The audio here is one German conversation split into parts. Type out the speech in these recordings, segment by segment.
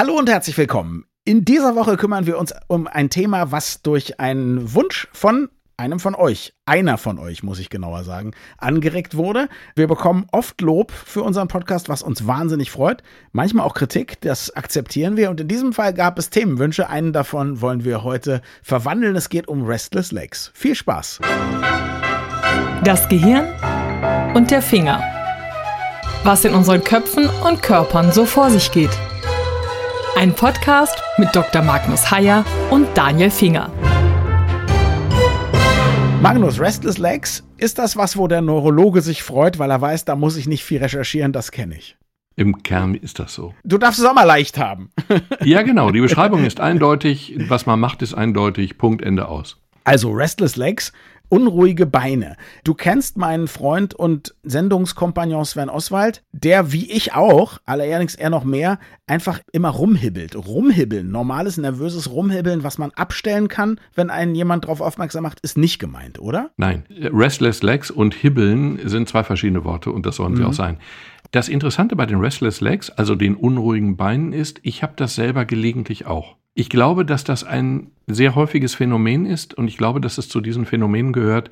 Hallo und herzlich willkommen. In dieser Woche kümmern wir uns um ein Thema, was durch einen Wunsch von einem von euch, einer von euch, muss ich genauer sagen, angeregt wurde. Wir bekommen oft Lob für unseren Podcast, was uns wahnsinnig freut. Manchmal auch Kritik, das akzeptieren wir. Und in diesem Fall gab es Themenwünsche. Einen davon wollen wir heute verwandeln. Es geht um Restless Legs. Viel Spaß. Das Gehirn und der Finger. Was in unseren Köpfen und Körpern so vor sich geht. Ein Podcast mit Dr. Magnus Heyer und Daniel Finger. Magnus, Restless Legs, ist das was, wo der Neurologe sich freut, weil er weiß, da muss ich nicht viel recherchieren, das kenne ich. Im Kern ist das so. Du darfst es auch mal leicht haben. ja, genau. Die Beschreibung ist eindeutig. Was man macht, ist eindeutig. Punkt, Ende aus. Also Restless Legs unruhige Beine. Du kennst meinen Freund und Sendungskompagnon Sven Oswald, der wie ich auch, allerdings eher noch mehr, einfach immer rumhibbelt. Rumhibbeln, normales nervöses Rumhibbeln, was man abstellen kann, wenn einen jemand darauf aufmerksam macht, ist nicht gemeint, oder? Nein, Restless Legs und Hibbeln sind zwei verschiedene Worte und das sollen sie mhm. auch sein. Das Interessante bei den Restless Legs, also den unruhigen Beinen, ist, ich habe das selber gelegentlich auch. Ich glaube, dass das ein sehr häufiges Phänomen ist und ich glaube, dass es zu diesen Phänomenen gehört,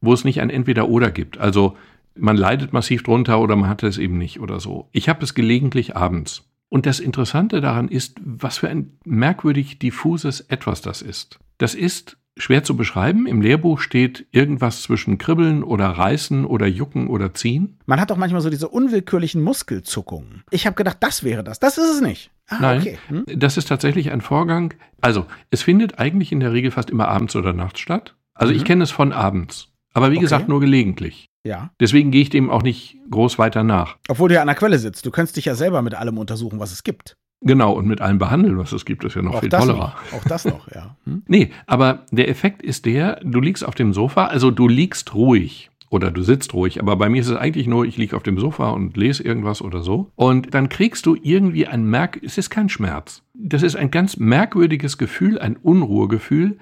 wo es nicht ein Entweder-Oder gibt. Also man leidet massiv drunter oder man hat es eben nicht oder so. Ich habe es gelegentlich abends. Und das Interessante daran ist, was für ein merkwürdig diffuses Etwas das ist. Das ist schwer zu beschreiben. Im Lehrbuch steht irgendwas zwischen Kribbeln oder Reißen oder Jucken oder Ziehen. Man hat doch manchmal so diese unwillkürlichen Muskelzuckungen. Ich habe gedacht, das wäre das. Das ist es nicht. Ah, Nein, okay. hm? das ist tatsächlich ein Vorgang. Also, es findet eigentlich in der Regel fast immer abends oder nachts statt. Also, mhm. ich kenne es von abends. Aber wie okay. gesagt, nur gelegentlich. Ja. Deswegen gehe ich dem auch nicht groß weiter nach. Obwohl du ja an der Quelle sitzt. Du könntest dich ja selber mit allem untersuchen, was es gibt. Genau, und mit allem behandeln, was es gibt, ist ja noch auch viel tollerer. Noch, auch das noch, ja. Hm? Nee, aber der Effekt ist der, du liegst auf dem Sofa, also du liegst ruhig oder du sitzt ruhig, aber bei mir ist es eigentlich nur, ich liege auf dem Sofa und lese irgendwas oder so. Und dann kriegst du irgendwie ein Merk, es ist kein Schmerz. Das ist ein ganz merkwürdiges Gefühl, ein Unruhegefühl.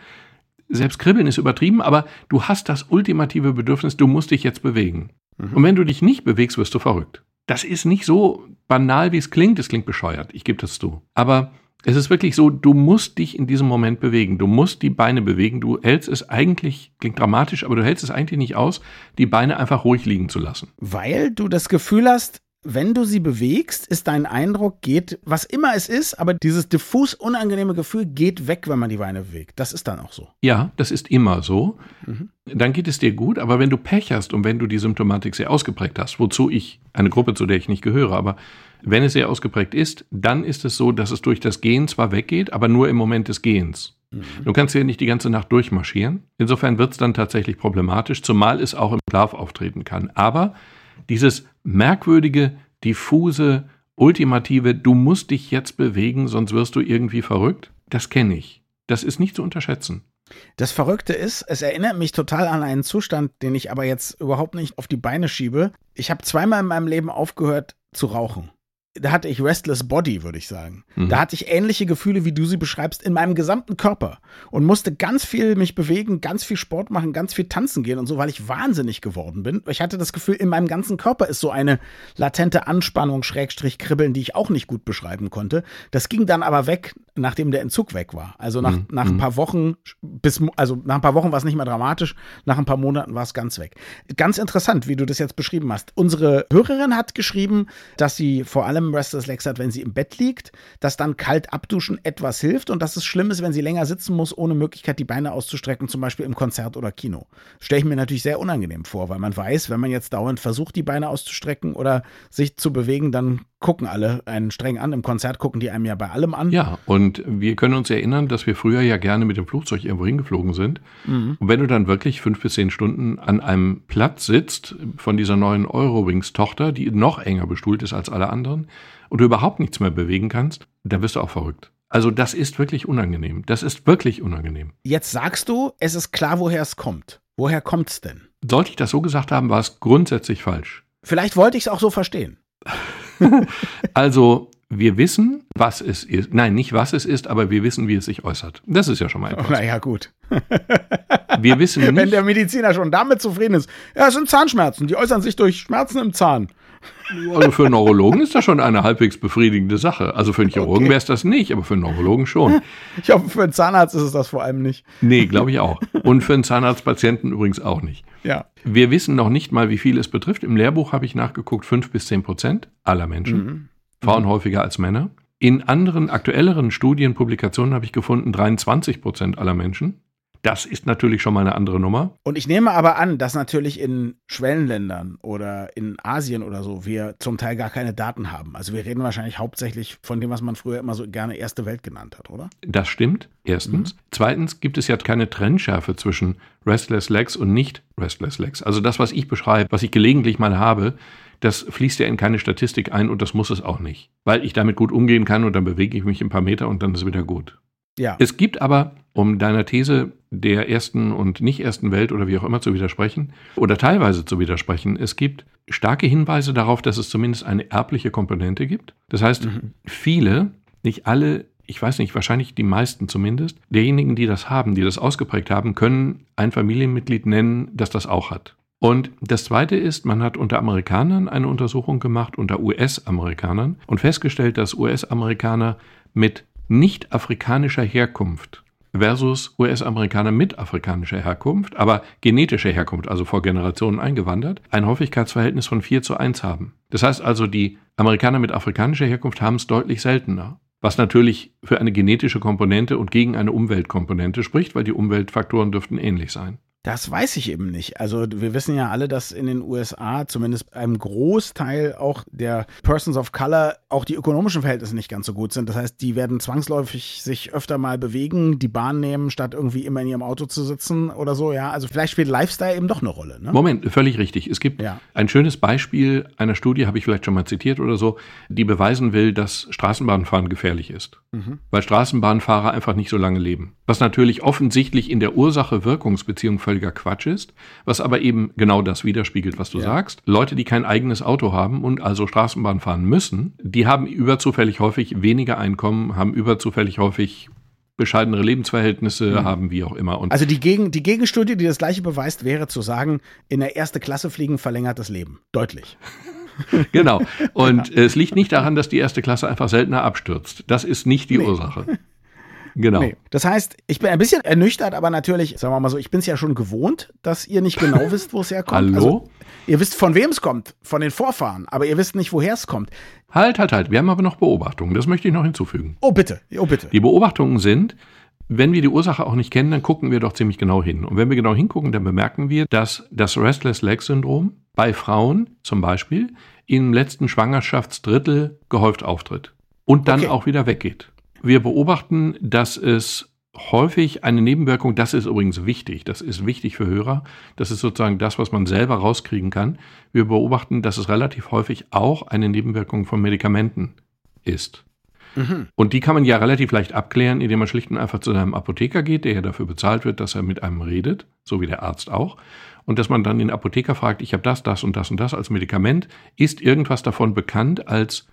Selbst kribbeln ist übertrieben, aber du hast das ultimative Bedürfnis, du musst dich jetzt bewegen. Mhm. Und wenn du dich nicht bewegst, wirst du verrückt. Das ist nicht so banal, wie es klingt. Es klingt bescheuert, ich gebe das zu. Aber es ist wirklich so, du musst dich in diesem Moment bewegen. Du musst die Beine bewegen. Du hältst es eigentlich, klingt dramatisch, aber du hältst es eigentlich nicht aus, die Beine einfach ruhig liegen zu lassen. Weil du das Gefühl hast, wenn du sie bewegst, ist dein Eindruck, geht, was immer es ist, aber dieses diffus unangenehme Gefühl geht weg, wenn man die Beine bewegt. Das ist dann auch so. Ja, das ist immer so. Mhm. Dann geht es dir gut, aber wenn du Pech hast und wenn du die Symptomatik sehr ausgeprägt hast, wozu ich, eine Gruppe, zu der ich nicht gehöre, aber wenn es sehr ausgeprägt ist, dann ist es so, dass es durch das Gehen zwar weggeht, aber nur im Moment des Gehens. Mhm. Du kannst ja nicht die ganze Nacht durchmarschieren. Insofern wird es dann tatsächlich problematisch, zumal es auch im Schlaf auftreten kann. Aber dieses merkwürdige, diffuse, ultimative, du musst dich jetzt bewegen, sonst wirst du irgendwie verrückt, das kenne ich. Das ist nicht zu unterschätzen. Das Verrückte ist, es erinnert mich total an einen Zustand, den ich aber jetzt überhaupt nicht auf die Beine schiebe. Ich habe zweimal in meinem Leben aufgehört zu rauchen da hatte ich Restless Body, würde ich sagen. Mhm. Da hatte ich ähnliche Gefühle, wie du sie beschreibst, in meinem gesamten Körper und musste ganz viel mich bewegen, ganz viel Sport machen, ganz viel tanzen gehen und so, weil ich wahnsinnig geworden bin. Ich hatte das Gefühl, in meinem ganzen Körper ist so eine latente Anspannung, Schrägstrich, Kribbeln, die ich auch nicht gut beschreiben konnte. Das ging dann aber weg, nachdem der Entzug weg war. Also nach, mhm. nach ein mhm. paar Wochen, bis, also nach ein paar Wochen war es nicht mehr dramatisch, nach ein paar Monaten war es ganz weg. Ganz interessant, wie du das jetzt beschrieben hast. Unsere Hörerin hat geschrieben, dass sie vor allem allem Restless Legs hat, wenn sie im Bett liegt, dass dann kalt abduschen etwas hilft und dass es schlimm ist, wenn sie länger sitzen muss, ohne Möglichkeit, die Beine auszustrecken, zum Beispiel im Konzert oder Kino. Stelle ich mir natürlich sehr unangenehm vor, weil man weiß, wenn man jetzt dauernd versucht, die Beine auszustrecken oder sich zu bewegen, dann gucken alle einen streng an. Im Konzert gucken die einem ja bei allem an. Ja, und wir können uns erinnern, dass wir früher ja gerne mit dem Flugzeug irgendwo hingeflogen sind. Mhm. Und wenn du dann wirklich fünf bis zehn Stunden an einem Platz sitzt von dieser neuen Eurowings-Tochter, die noch enger bestuhlt ist als alle anderen, und du überhaupt nichts mehr bewegen kannst, dann wirst du auch verrückt. Also das ist wirklich unangenehm. Das ist wirklich unangenehm. Jetzt sagst du, es ist klar, woher es kommt. Woher kommt es denn? Sollte ich das so gesagt haben, war es grundsätzlich falsch. Vielleicht wollte ich es auch so verstehen. also wir wissen, was es ist. Nein, nicht was es ist, aber wir wissen, wie es sich äußert. Das ist ja schon mal etwas. Naja, gut. wir wissen nicht. Wenn der Mediziner schon damit zufrieden ist, ja, es sind Zahnschmerzen, die äußern sich durch Schmerzen im Zahn. Also für einen Neurologen ist das schon eine halbwegs befriedigende Sache. Also für einen Chirurgen Okay. wäre es das nicht, aber für einen Neurologen schon. Ich hoffe, für einen Zahnarzt ist es das vor allem nicht. Nee, glaube ich auch. Und für einen Zahnarztpatienten übrigens auch nicht. Ja. Wir wissen noch nicht mal, wie viel es betrifft. Im Lehrbuch habe ich nachgeguckt, fünf bis zehn Prozent aller Menschen. Mhm. Frauen häufiger als Männer. In anderen aktuelleren Studien, Publikationen habe ich gefunden, 23 Prozent aller Menschen. Das ist natürlich schon mal eine andere Nummer. Und ich nehme aber an, dass natürlich in Schwellenländern oder in Asien oder so wir zum Teil gar keine Daten haben. Also wir reden wahrscheinlich hauptsächlich von dem, was man früher immer so gerne erste Welt genannt hat, oder? Das stimmt, erstens. Zweitens gibt es ja keine Trennschärfe zwischen Restless Legs und nicht Restless Legs. Also das, was ich beschreibe, was ich gelegentlich mal habe, das fließt ja in keine Statistik ein und das muss es auch nicht. Weil ich damit gut umgehen kann und dann bewege ich mich ein paar Meter und dann ist es wieder gut. Ja. Es gibt aber, um deiner These der ersten und nicht ersten Welt oder wie auch immer zu widersprechen oder teilweise zu widersprechen, es gibt starke Hinweise darauf, dass es zumindest eine erbliche Komponente gibt. Das heißt, viele, nicht alle, ich weiß nicht, wahrscheinlich die meisten zumindest, derjenigen, die das haben, die das ausgeprägt haben, können ein Familienmitglied nennen, das das auch hat. Und das Zweite ist, man hat unter Amerikanern eine Untersuchung gemacht, unter US-Amerikanern, und festgestellt, dass US-Amerikaner mit nicht-afrikanischer Herkunft versus US-Amerikaner mit afrikanischer Herkunft, aber genetischer Herkunft, also vor Generationen eingewandert, ein Häufigkeitsverhältnis von 4 zu 1 haben. Das heißt also, die Amerikaner mit afrikanischer Herkunft haben es deutlich seltener. Was natürlich für eine genetische Komponente und gegen eine Umweltkomponente spricht, weil die Umweltfaktoren dürften ähnlich sein. Das weiß ich eben nicht. Also wir wissen ja alle, dass in den USA zumindest einem Großteil auch der Persons of Color auch die ökonomischen Verhältnisse nicht ganz so gut sind. Das heißt, die werden zwangsläufig sich öfter mal bewegen, die Bahn nehmen, statt irgendwie immer in ihrem Auto zu sitzen oder so. Ja, also vielleicht spielt Lifestyle eben doch eine Rolle. Ne? Moment, völlig richtig. Es gibt Ja. ein schönes Beispiel einer Studie, habe ich vielleicht schon mal zitiert oder so, die beweisen will, dass Straßenbahnfahren gefährlich ist. Weil Straßenbahnfahrer einfach nicht so lange leben. Was natürlich offensichtlich in der Ursache-Wirkungsbeziehung völliger Quatsch ist, was aber eben genau das widerspiegelt, was du Ja. sagst. Leute, die kein eigenes Auto haben und also Straßenbahn fahren müssen, die haben überzufällig häufig weniger Einkommen, haben überzufällig häufig bescheidenere Lebensverhältnisse, haben wie auch immer. Und Also die, Gegen, die Gegenstudie, die das gleiche beweist, wäre zu sagen, in der erste Klasse fliegen verlängert das Leben. Deutlich. Genau. Und es liegt nicht daran, dass die erste Klasse einfach seltener abstürzt. Das ist nicht die Nee. Ursache. Genau. Nee. Das heißt, ich bin ein bisschen ernüchtert, aber natürlich, sagen wir mal so, ich bin es ja schon gewohnt, dass ihr nicht genau wisst, wo es herkommt. Hallo? Also, ihr wisst, von wem es kommt, von den Vorfahren, aber ihr wisst nicht, woher es kommt. Halt, halt, halt. Wir haben aber noch Beobachtungen. Das möchte ich noch hinzufügen. Oh, bitte, oh, bitte. Die Beobachtungen sind, wenn wir die Ursache auch nicht kennen, dann gucken wir doch ziemlich genau hin. Und wenn wir genau hingucken, dann bemerken wir, dass das Restless Leg Syndrom bei Frauen zum Beispiel im letzten Schwangerschaftsdrittel gehäuft auftritt und dann Okay. auch wieder weggeht. Wir beobachten, dass es häufig eine Nebenwirkung, das ist übrigens wichtig, das ist wichtig für Hörer, das ist sozusagen das, was man selber rauskriegen kann. Wir beobachten, dass es relativ häufig auch eine Nebenwirkung von Medikamenten ist. Und die kann man ja relativ leicht abklären, indem man schlicht und einfach zu einem Apotheker geht, der ja dafür bezahlt wird, dass er mit einem redet, so wie der Arzt auch. Und dass man dann den Apotheker fragt, ich habe das, das und das und das als Medikament. Ist irgendwas davon bekannt als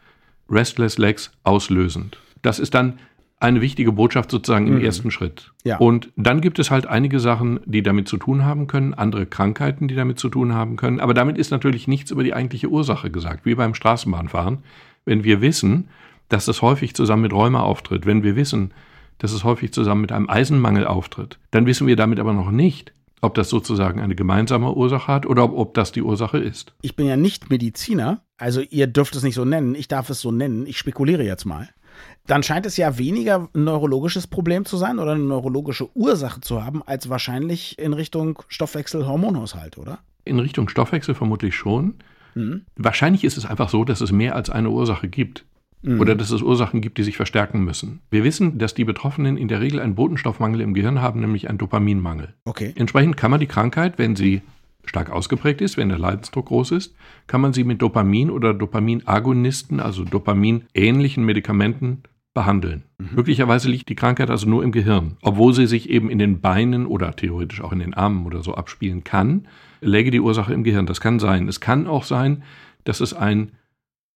Restless Legs auslösend? Das ist dann eine wichtige Botschaft sozusagen im ersten Schritt. Ja. Und dann gibt es halt einige Sachen, die damit zu tun haben können, andere Krankheiten, die damit zu tun haben können. Aber damit ist natürlich nichts über die eigentliche Ursache gesagt, wie beim Straßenbahnfahren. Wenn wir wissen, dass es häufig zusammen mit Rheuma auftritt, wenn wir wissen, dass es häufig zusammen mit einem Eisenmangel auftritt, dann wissen wir damit aber noch nicht, ob das sozusagen eine gemeinsame Ursache hat oder ob, ob das die Ursache ist. Ich bin ja nicht Mediziner, also ihr dürft es nicht so nennen, ich darf es so nennen, ich spekuliere jetzt mal. Dann scheint es ja weniger ein neurologisches Problem zu sein oder eine neurologische Ursache zu haben, als wahrscheinlich in Richtung Stoffwechsel-Hormonhaushalt, oder? In Richtung Stoffwechsel vermutlich schon. Mhm. Wahrscheinlich ist es einfach so, dass es mehr als eine Ursache gibt. Oder dass es Ursachen gibt, die sich verstärken müssen. Wir wissen, dass die Betroffenen in der Regel einen Botenstoffmangel im Gehirn haben, nämlich einen Dopaminmangel. Okay. Entsprechend kann man die Krankheit, wenn sie stark ausgeprägt ist, wenn der Leidensdruck groß ist, kann man sie mit Dopamin oder Dopaminagonisten, also Dopamin-ähnlichen Medikamenten behandeln. Möglicherweise liegt die Krankheit also nur im Gehirn, obwohl sie sich eben in den Beinen oder theoretisch auch in den Armen oder so abspielen kann, läge die Ursache im Gehirn. Das kann sein. Es kann auch sein, dass es ein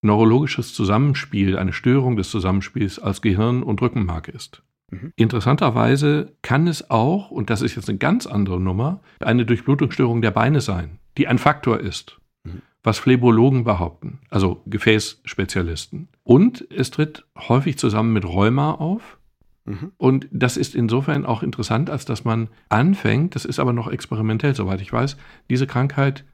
neurologisches Zusammenspiel, eine Störung des Zusammenspiels als Gehirn und Rückenmark ist. Mhm. Interessanterweise kann es auch, und das ist jetzt eine ganz andere Nummer, eine Durchblutungsstörung der Beine sein, die ein Faktor ist. Was Phlebologen behaupten, also Gefäßspezialisten. Und es tritt häufig zusammen mit Rheuma auf. Mhm. Und das ist insofern auch interessant, als dass man anfängt, das ist aber noch experimentell, soweit ich weiß, diese Krankheit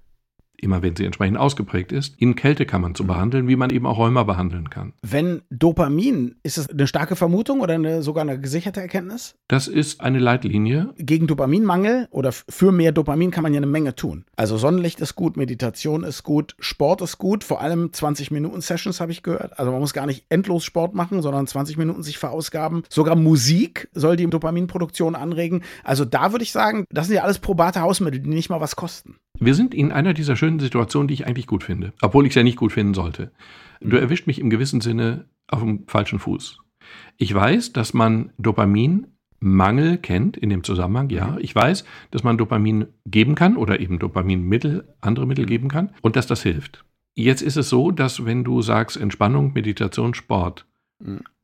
immer wenn sie entsprechend ausgeprägt ist, in Kältekammern zu behandeln, wie man eben auch Rheuma behandeln kann. Wenn Dopamin, ist das eine starke Vermutung oder eine, sogar eine gesicherte Erkenntnis? Das ist eine Leitlinie. Gegen Dopaminmangel oder für mehr Dopamin kann man ja eine Menge tun. Also Sonnenlicht ist gut, Meditation ist gut, Sport ist gut, vor allem 20 Minuten Sessions habe ich gehört. Also man muss gar nicht endlos Sport machen, sondern 20 Minuten sich verausgaben. Sogar Musik soll die Dopaminproduktion anregen. Also da würde ich sagen, das sind ja alles probate Hausmittel, die nicht mal was kosten. Wir sind in einer dieser schönen Situationen, die ich eigentlich gut finde, obwohl ich es ja nicht gut finden sollte. Du mhm. erwischt mich im gewissen Sinne auf dem falschen Fuß. Ich weiß, dass man Dopaminmangel kennt in dem Zusammenhang, ja. Mhm. Ich weiß, dass man Dopamin geben kann oder eben Dopaminmittel, andere Mittel geben kann und dass das hilft. Jetzt ist es so, dass wenn du sagst Entspannung, Meditation, Sport.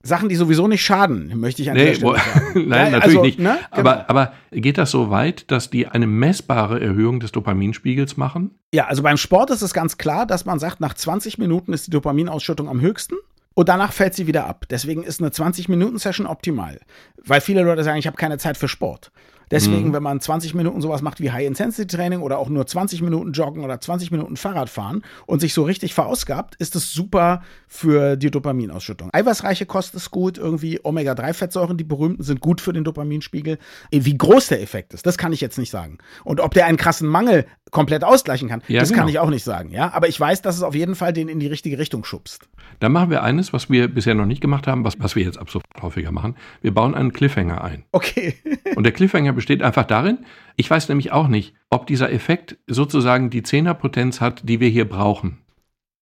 Sachen, die sowieso nicht schaden, möchte ich an nee, Stelle sagen. Nein, ja, natürlich also, nicht. Ne? Genau. Aber, aber geht das so weit, dass die eine messbare Erhöhung des Dopaminspiegels machen? Ja, also beim Sport ist es ganz klar, dass man sagt, nach 20 Minuten ist die Dopaminausschüttung am höchsten. Und danach fällt sie wieder ab. Deswegen ist eine 20-Minuten-Session optimal. Weil viele Leute sagen, ich habe keine Zeit für Sport. Deswegen, mhm. wenn man 20 Minuten sowas macht wie High-Intensity-Training oder auch nur 20 Minuten joggen oder 20 Minuten Fahrrad fahren und sich so richtig verausgabt, ist es super für die Dopaminausschüttung. Eiweißreiche Kost ist gut, irgendwie Omega-3-Fettsäuren, die berühmten, sind gut für den Dopaminspiegel. Wie groß der Effekt ist, das kann ich jetzt nicht sagen. Und ob der einen krassen Mangel komplett ausgleichen kann, ja, das genau. kann ich auch nicht sagen. Ja, aber ich weiß, dass es auf jeden Fall den in die richtige Richtung schubst. Dann machen wir eines, was wir bisher noch nicht gemacht haben, was, was wir jetzt ab sofort häufiger machen. Wir bauen einen Cliffhanger ein. Okay. Und der Cliffhanger besteht einfach darin, ich weiß nämlich auch nicht, ob dieser Effekt sozusagen die Zehnerpotenz hat, die wir hier brauchen.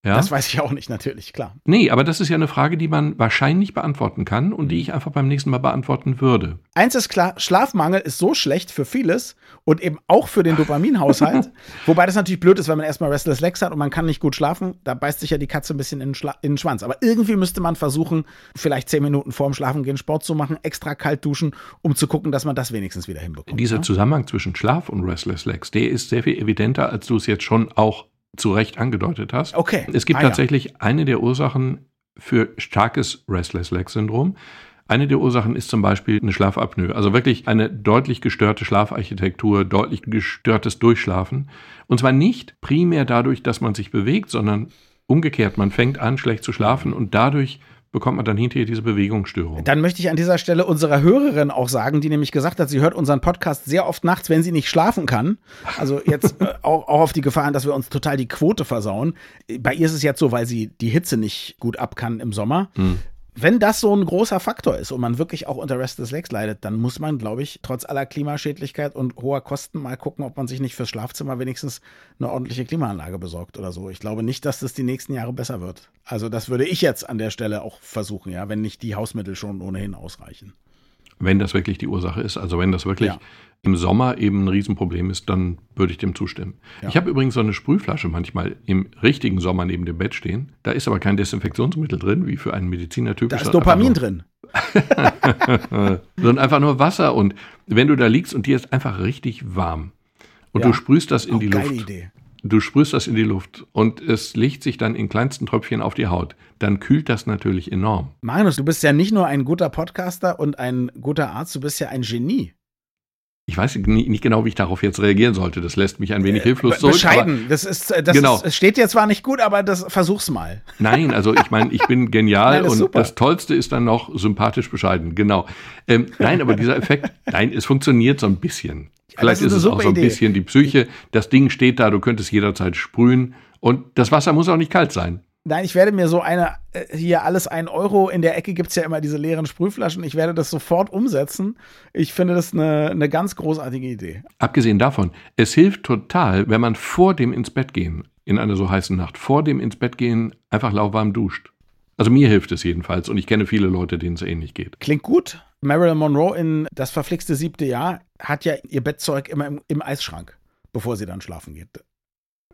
Ja? Das weiß ich auch nicht, natürlich, klar. Nee, aber das ist ja eine Frage, die man wahrscheinlich beantworten kann und die ich einfach beim nächsten Mal beantworten würde. Eins ist klar, Schlafmangel ist so schlecht für vieles und eben auch für den Dopaminhaushalt. Wobei das natürlich blöd ist, wenn man erstmal Restless Legs hat und man kann nicht gut schlafen. Da beißt sich ja die Katze ein bisschen in den, Schla in den Schwanz. Aber irgendwie müsste man versuchen, vielleicht zehn Minuten vorm Schlafengehen Sport zu machen, extra kalt duschen, um zu gucken, dass man das wenigstens wieder hinbekommt. Dieser ne? Zusammenhang zwischen Schlaf und Restless Legs, der ist sehr viel evidenter, als du es jetzt schon auch zu Recht angedeutet hast. Okay. Es gibt ah, tatsächlich ja. eine der Ursachen für starkes Restless Leg Syndrom. Eine der Ursachen ist zum Beispiel eine Schlafapnoe, also wirklich eine deutlich gestörte Schlafarchitektur, deutlich gestörtes Durchschlafen. Und zwar nicht primär dadurch, dass man sich bewegt, sondern umgekehrt, man fängt an, schlecht zu schlafen und dadurch bekommt man dann hinterher diese Bewegungsstörung. Dann möchte ich an dieser Stelle unserer Hörerin auch sagen, die nämlich gesagt hat, sie hört unseren Podcast sehr oft nachts, wenn sie nicht schlafen kann. Also jetzt äh, auch, auch auf die Gefahr, dass wir uns total die Quote versauen. Bei ihr ist es jetzt so, weil sie die Hitze nicht gut ab kann im Sommer. Hm wenn das so ein großer Faktor ist und man wirklich auch unter Restless Legs leidet, dann muss man, glaube ich, trotz aller Klimaschädlichkeit und hoher Kosten mal gucken, ob man sich nicht fürs Schlafzimmer wenigstens eine ordentliche Klimaanlage besorgt oder so. Ich glaube nicht, dass das die nächsten Jahre besser wird. Also das würde ich jetzt an der Stelle auch versuchen, ja, wenn nicht die Hausmittel schon ohnehin ausreichen. Wenn das wirklich die Ursache ist, also wenn das wirklich ja. im Sommer eben ein Riesenproblem ist, dann würde ich dem zustimmen. Ja. Ich habe übrigens so eine Sprühflasche manchmal im richtigen Sommer neben dem Bett stehen. Da ist aber kein Desinfektionsmittel drin, wie für einen Mediziner typisch. Da ist Dopamin drin. Sondern einfach nur Wasser. Und wenn du da liegst und dir ist einfach richtig warm und ja. du sprühst das in oh, die Luft. Idee. Du sprühst das in die Luft und es legt sich dann in kleinsten Tröpfchen auf die Haut. Dann kühlt das natürlich enorm. Magnus, du bist ja nicht nur ein guter Podcaster und ein guter Arzt, du bist ja ein Genie. Ich weiß nicht genau, wie ich darauf jetzt reagieren sollte. Das lässt mich ein wenig äh, hilflos zurück. Bescheiden. Das ist, äh, das genau. ist, steht dir zwar nicht gut, aber das versuch's mal. Nein, also ich meine, ich bin genial nein, und super. das Tollste ist dann noch sympathisch bescheiden. Genau. Ähm, nein, aber dieser Effekt, nein, es funktioniert so ein bisschen. Vielleicht ist, ist es auch so ein Idee. bisschen die Psyche. Das Ding steht da, du könntest jederzeit sprühen. Und das Wasser muss auch nicht kalt sein. Nein, ich werde mir so eine, äh, hier alles ein Euro, in der Ecke gibt es ja immer diese leeren Sprühflaschen. Ich werde das sofort umsetzen. Ich finde das eine, eine ganz großartige Idee. Abgesehen davon, es hilft total, wenn man vor dem ins Bett gehen, in einer so heißen Nacht, vor dem ins Bett gehen einfach lauwarm duscht. Also mir hilft es jedenfalls und ich kenne viele Leute, denen es ähnlich geht. Klingt gut. Marilyn Monroe in das verflixte siebte Jahr hat ja ihr Bettzeug immer im, im Eisschrank, bevor sie dann schlafen geht.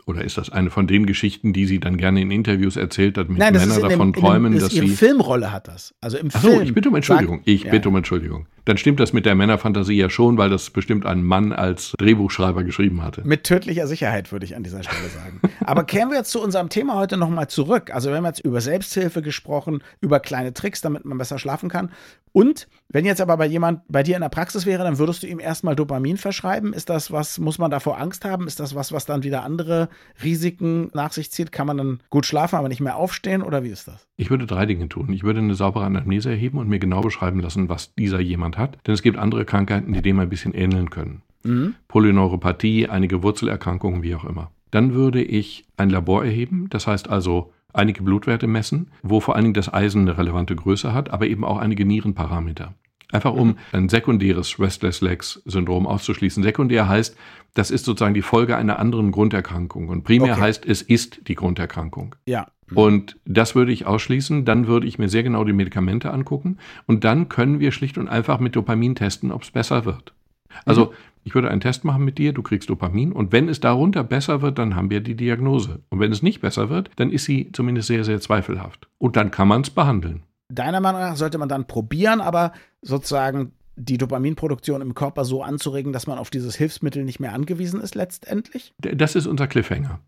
Oder ist das eine von den Geschichten, die sie dann gerne in Interviews erzählt hat, mit Nein, Männern davon dem, träumen, dem, das dass ihre sie. Filmrolle hat das. Also im Ach so, Film. ich bitte um Entschuldigung. Sagt, ich bitte ja. um Entschuldigung. Dann stimmt das mit der Männerfantasie ja schon, weil das bestimmt ein Mann als Drehbuchschreiber geschrieben hatte. Mit tödlicher Sicherheit, würde ich an dieser Stelle sagen. Aber kehren wir jetzt zu unserem Thema heute nochmal zurück. Also wir haben jetzt über Selbsthilfe gesprochen, über kleine Tricks, damit man besser schlafen kann. Und wenn jetzt aber bei jemand bei dir in der Praxis wäre, dann würdest du ihm erstmal Dopamin verschreiben. Ist das was, muss man davor Angst haben? Ist das was, was dann wieder andere Risiken nach sich zieht? Kann man dann gut schlafen, aber nicht mehr aufstehen oder wie ist das? Ich würde drei Dinge tun. Ich würde eine saubere Anamnese erheben und mir genau beschreiben lassen, was dieser jemand hat. Denn es gibt andere Krankheiten, die dem ein bisschen ähneln können. Mhm. Polyneuropathie, einige Wurzelerkrankungen, wie auch immer. Dann würde ich ein Labor erheben, das heißt also einige Blutwerte messen, wo vor allen Dingen das Eisen eine relevante Größe hat, aber eben auch einige Nierenparameter. Einfach um ein sekundäres Restless Legs Syndrom auszuschließen. Sekundär heißt, das ist sozusagen die Folge einer anderen Grunderkrankung. Und primär okay. heißt, es ist die Grunderkrankung. Ja. Und das würde ich ausschließen. Dann würde ich mir sehr genau die Medikamente angucken. Und dann können wir schlicht und einfach mit Dopamin testen, ob es besser wird. Also mhm. ich würde einen Test machen mit dir, du kriegst Dopamin und wenn es darunter besser wird, dann haben wir die Diagnose. Und wenn es nicht besser wird, dann ist sie zumindest sehr, sehr zweifelhaft. Und dann kann man es behandeln. Deiner Meinung nach sollte man dann probieren, aber sozusagen die Dopaminproduktion im Körper so anzuregen, dass man auf dieses Hilfsmittel nicht mehr angewiesen ist letztendlich? Das ist unser Cliffhanger.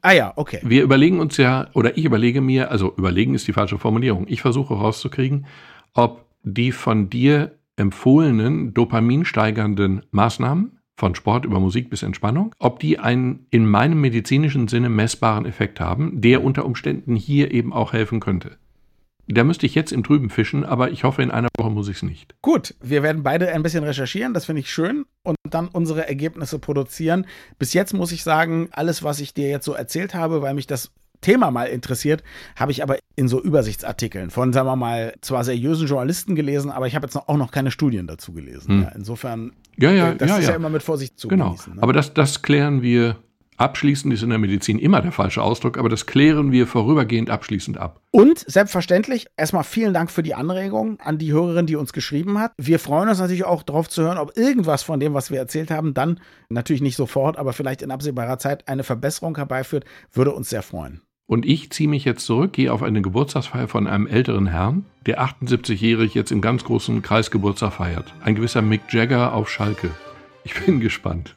Ah ja, okay. Wir überlegen uns ja, oder ich überlege mir, also überlegen ist die falsche Formulierung. Ich versuche rauszukriegen, ob die von dir empfohlenen dopaminsteigernden Maßnahmen von Sport über Musik bis Entspannung, ob die einen in meinem medizinischen Sinne messbaren Effekt haben, der unter Umständen hier eben auch helfen könnte. Da müsste ich jetzt im Trüben fischen, aber ich hoffe, in einer Woche muss ich es nicht. Gut, wir werden beide ein bisschen recherchieren, das finde ich schön, und dann unsere Ergebnisse produzieren. Bis jetzt muss ich sagen, alles, was ich dir jetzt so erzählt habe, weil mich das Thema mal interessiert, habe ich aber in so Übersichtsartikeln von, sagen wir mal, zwar seriösen Journalisten gelesen, aber ich habe jetzt auch noch keine Studien dazu gelesen. Hm. Ja, insofern, ja, ja, äh, das ja, ist ja. ja immer mit Vorsicht zu genau. genießen. Ne? Aber das, das klären wir Abschließend ist in der Medizin immer der falsche Ausdruck, aber das klären wir vorübergehend abschließend ab. Und selbstverständlich, erstmal vielen Dank für die Anregung an die Hörerin, die uns geschrieben hat. Wir freuen uns natürlich auch darauf zu hören, ob irgendwas von dem, was wir erzählt haben, dann natürlich nicht sofort, aber vielleicht in absehbarer Zeit eine Verbesserung herbeiführt. Würde uns sehr freuen. Und ich ziehe mich jetzt zurück, gehe auf eine Geburtstagsfeier von einem älteren Herrn, der 78-jährig jetzt im ganz großen Kreis Geburtstag feiert. Ein gewisser Mick Jagger auf Schalke. Ich bin gespannt.